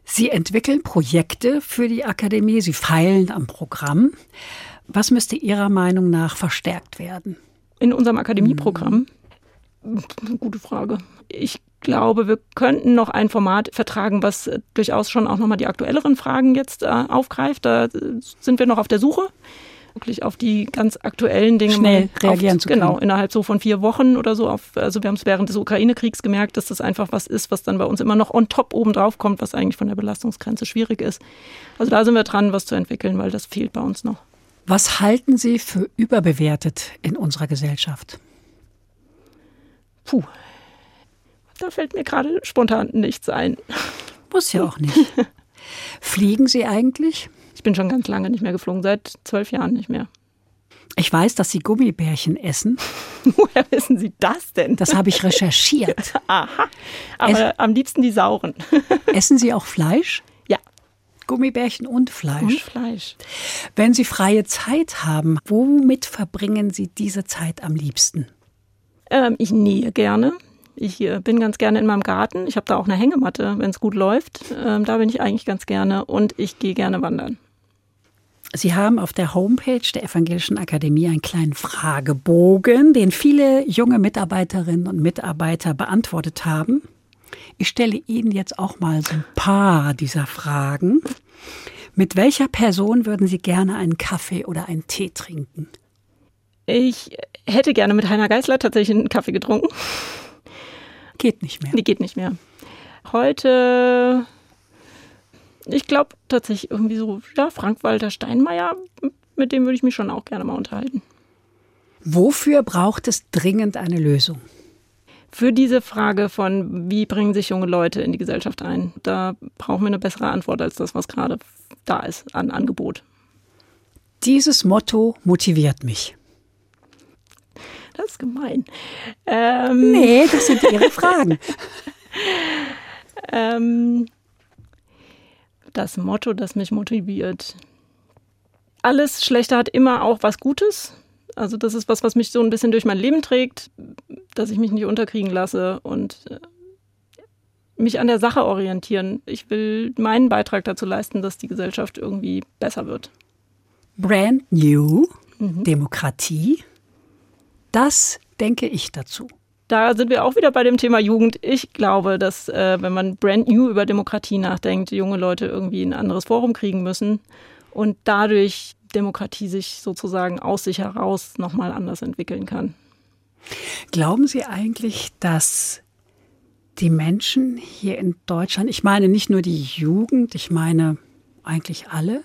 Sie entwickeln Projekte für die Akademie, Sie feilen am Programm. Was müsste Ihrer Meinung nach verstärkt werden? In unserem Akademieprogramm? Gute Frage. Ich glaube, wir könnten noch ein Format vertragen, was äh, durchaus schon auch nochmal die aktuelleren Fragen jetzt äh, aufgreift. Da äh, sind wir noch auf der Suche. Wirklich auf die ganz aktuellen Dinge. Schnell reagieren auf, zu können. Genau, innerhalb so von vier Wochen oder so. Auf, also wir haben es während des Ukraine-Kriegs gemerkt, dass das einfach was ist, was dann bei uns immer noch on top oben drauf kommt, was eigentlich von der Belastungsgrenze schwierig ist. Also da sind wir dran, was zu entwickeln, weil das fehlt bei uns noch. Was halten Sie für überbewertet in unserer Gesellschaft? Puh, da fällt mir gerade spontan nichts ein. Muss ja auch nicht. Fliegen Sie eigentlich? Ich bin schon ganz lange nicht mehr geflogen, seit zwölf Jahren nicht mehr. Ich weiß, dass Sie Gummibärchen essen. Woher wissen Sie das denn? Das habe ich recherchiert. Aha. Aber am liebsten die sauren. Essen Sie auch Fleisch? ja. Gummibärchen und Fleisch. Und Fleisch. Wenn Sie freie Zeit haben, womit verbringen Sie diese Zeit am liebsten? Ähm, ich nähe gerne. Ich äh, bin ganz gerne in meinem Garten. Ich habe da auch eine Hängematte, wenn es gut läuft. Ähm, da bin ich eigentlich ganz gerne. Und ich gehe gerne wandern. Sie haben auf der Homepage der Evangelischen Akademie einen kleinen Fragebogen, den viele junge Mitarbeiterinnen und Mitarbeiter beantwortet haben. Ich stelle Ihnen jetzt auch mal so ein paar dieser Fragen. Mit welcher Person würden Sie gerne einen Kaffee oder einen Tee trinken? Ich hätte gerne mit Heiner Geißler tatsächlich einen Kaffee getrunken. Geht nicht mehr. Die geht nicht mehr. Heute, ich glaube tatsächlich irgendwie so, ja, Frank-Walter Steinmeier, mit dem würde ich mich schon auch gerne mal unterhalten. Wofür braucht es dringend eine Lösung? Für diese Frage von, wie bringen sich junge Leute in die Gesellschaft ein, da brauchen wir eine bessere Antwort als das, was gerade da ist an Angebot. Dieses Motto motiviert mich. Das ist gemein. Ähm, Nee, das sind Ihre Fragen. Ähm, das Motto, das mich motiviert. Alles Schlechte hat immer auch was Gutes. Also das ist was, was mich so ein bisschen durch mein Leben trägt, dass ich mich nicht unterkriegen lasse und äh, mich an der Sache orientieren. Ich will meinen Beitrag dazu leisten, dass die Gesellschaft irgendwie besser wird. Brand New, Demokratie. Das denke ich dazu. Da sind wir auch wieder bei dem Thema Jugend. Ich glaube, dass äh, wenn man brand new über Demokratie nachdenkt, junge Leute irgendwie ein anderes Forum kriegen müssen und dadurch Demokratie sich sozusagen aus sich heraus nochmal anders entwickeln kann. Glauben Sie eigentlich, dass die Menschen hier in Deutschland, ich meine nicht nur die Jugend, ich meine eigentlich alle,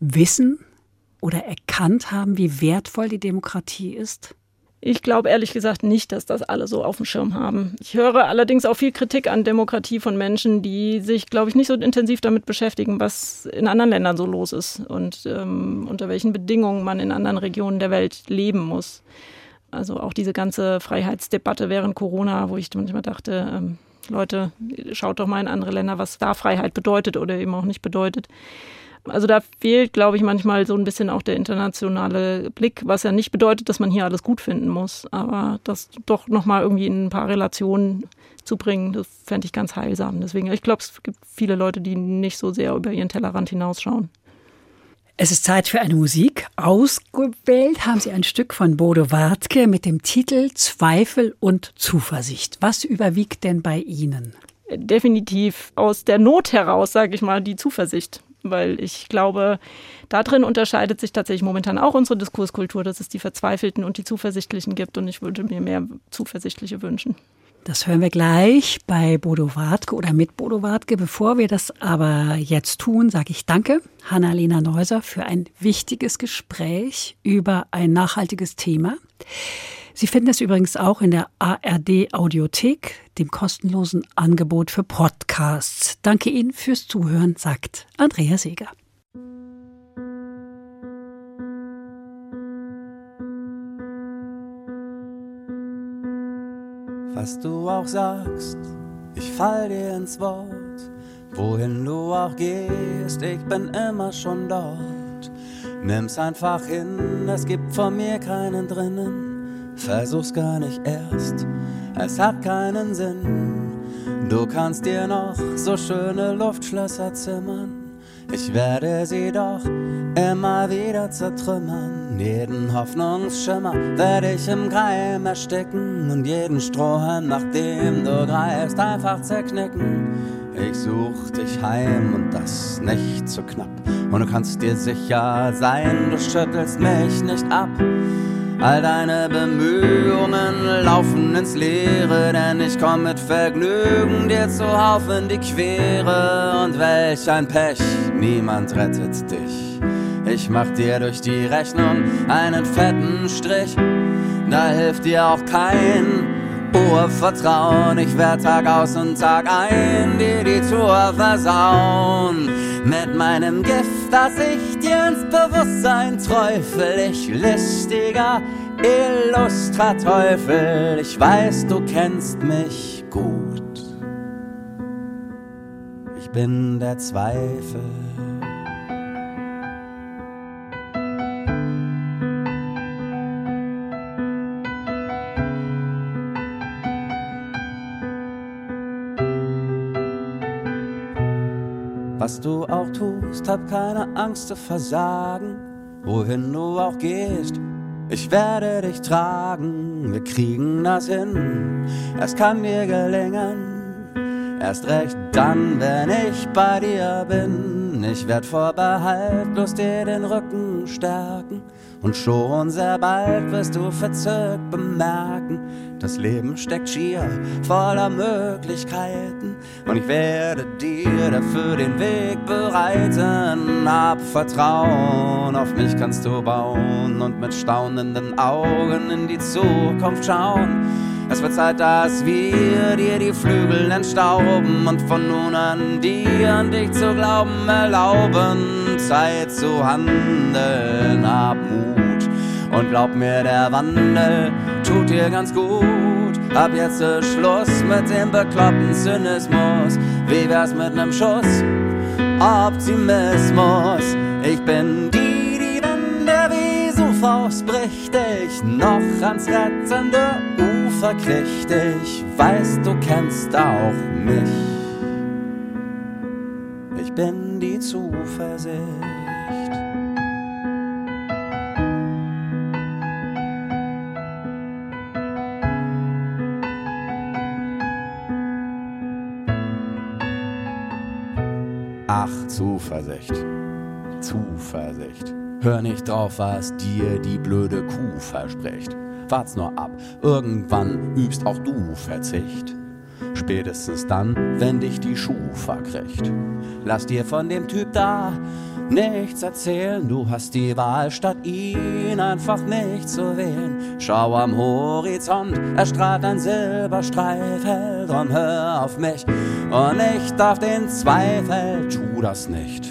wissen oder erkannt haben, wie wertvoll die Demokratie ist? Ich glaube ehrlich gesagt nicht, dass das alle so auf dem Schirm haben. Ich höre allerdings auch viel Kritik an Demokratie von Menschen, die sich, glaube ich, nicht so intensiv damit beschäftigen, was in anderen Ländern so los ist und ähm, unter welchen Bedingungen man in anderen Regionen der Welt leben muss. Also auch diese ganze Freiheitsdebatte während Corona, wo ich manchmal dachte, ähm, Leute, schaut doch mal in andere Länder, was da Freiheit bedeutet oder eben auch nicht bedeutet. Also da fehlt, glaube ich, manchmal so ein bisschen auch der internationale Blick, was ja nicht bedeutet, dass man hier alles gut finden muss, aber das doch nochmal irgendwie in ein paar Relationen zu bringen. Das fände ich ganz heilsam. Deswegen, ich glaube, es gibt viele Leute, die nicht so sehr über ihren Tellerrand hinausschauen. Es ist Zeit für eine Musik. Ausgewählt haben Sie ein Stück von Bodo Wartke mit dem Titel Zweifel und Zuversicht. Was überwiegt denn bei Ihnen? Definitiv aus der Not heraus, sage ich mal, die Zuversicht. Weil ich glaube, darin unterscheidet sich tatsächlich momentan auch unsere Diskurskultur, dass es die Verzweifelten und die Zuversichtlichen gibt. Und ich würde mir mehr Zuversichtliche wünschen. Das hören wir gleich bei Bodo Wartke oder mit Bodo Wartke. Bevor wir das aber jetzt tun, sage ich Danke, Hanna-Lena Neuser, für ein wichtiges Gespräch über ein nachhaltiges Thema. Sie finden es übrigens auch in der ARD Audiothek, dem kostenlosen Angebot für Podcasts. Danke Ihnen fürs Zuhören, sagt Andrea Seeger. Was du auch sagst, ich fall dir ins Wort. Wohin du auch gehst, ich bin immer schon dort. Nimm's einfach hin, es gibt von mir keinen drinnen. Versuch's gar nicht erst, es hat keinen Sinn. Du kannst dir noch so schöne Luftschlösser zimmern. Ich werde sie doch immer wieder zertrümmern. Jeden Hoffnungsschimmer werde ich im Keim ersticken und jeden Strohhalm, nach dem du greifst, einfach zerknicken. Ich such dich heim und das nicht zu knapp. Und du kannst dir sicher sein, du schüttelst mich nicht ab. All deine Bemühungen laufen ins Leere, denn ich komm mit Vergnügen dir zuhauf in die Quere. Und welch ein Pech, niemand rettet dich. Ich mach dir durch die Rechnung einen fetten Strich. Da hilft dir auch kein Urvertrauen. Ich werd Tag aus und Tag ein dir die Tour versauen. Mit meinem Gift, das ich dir ins Bewusstsein träufel. Ich listiger Illustrateufel. Ich weiß, du kennst mich gut. Ich bin der Zweifel. Was du auch tust, hab keine Angst zu versagen. Wohin du auch gehst, ich werde dich tragen. Wir kriegen das hin, es kann mir gelingen. Erst recht dann, wenn ich bei dir bin. Ich werd vorbehaltlos dir den Rücken stärken. Und schon sehr bald wirst du verzückt bemerken, das Leben steckt schier voller Möglichkeiten. Und ich werde dir dafür den Weg bereiten. Hab Vertrauen, auf mich kannst du bauen und mit staunenden Augen in die Zukunft schauen. Es wird Zeit, dass wir dir die Flügel entstauben und von nun an dir an dich zu glauben erlauben. Zeit zu handeln, hab Mut und glaub mir, der Wandel tut dir ganz gut. Ab jetzt ist Schluss mit dem bekloppten Zynismus. Wie wär's mit nem Schuss Optimismus? Ich bin die, die, wenn der Vesuv ausbricht, ich noch ans rettende Ufer kriegt. Ich weiß, du kennst auch mich. Ich bin die Zuversicht. Ach, Zuversicht. Zuversicht. Hör nicht drauf, was dir die blöde Kuh verspricht. Wart's nur ab, irgendwann übst auch du Verzicht. Spätestens dann, wenn dich die Schufa kriegt. Lass dir von dem Typ da nichts erzählen, du hast die Wahl, statt ihn einfach nicht zu wählen. Schau am Horizont, er strahlt ein Silberstreif, drum hör auf mich und nicht auf den Zweifel, tu das nicht.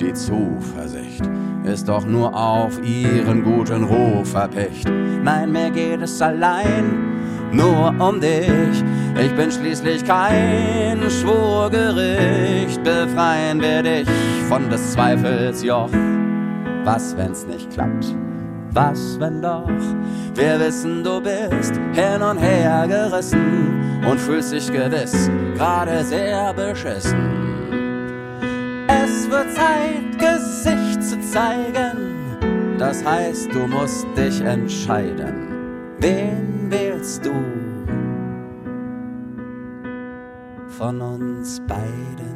Die Zuversicht ist doch nur auf ihren guten Ruf erpicht. Nein, mir geht es allein nur um dich. Ich bin schließlich kein Schwurgericht. Befreien wir dich von des Zweifels Joch. Was, wenn's nicht klappt? was wenn doch? Wir wissen, du bist hin und her gerissen und fühlst dich gewiss gerade sehr beschissen. Es wird Zeit, Gesicht zu zeigen. Das heißt, du musst dich entscheiden. Wen wählst du von uns beiden?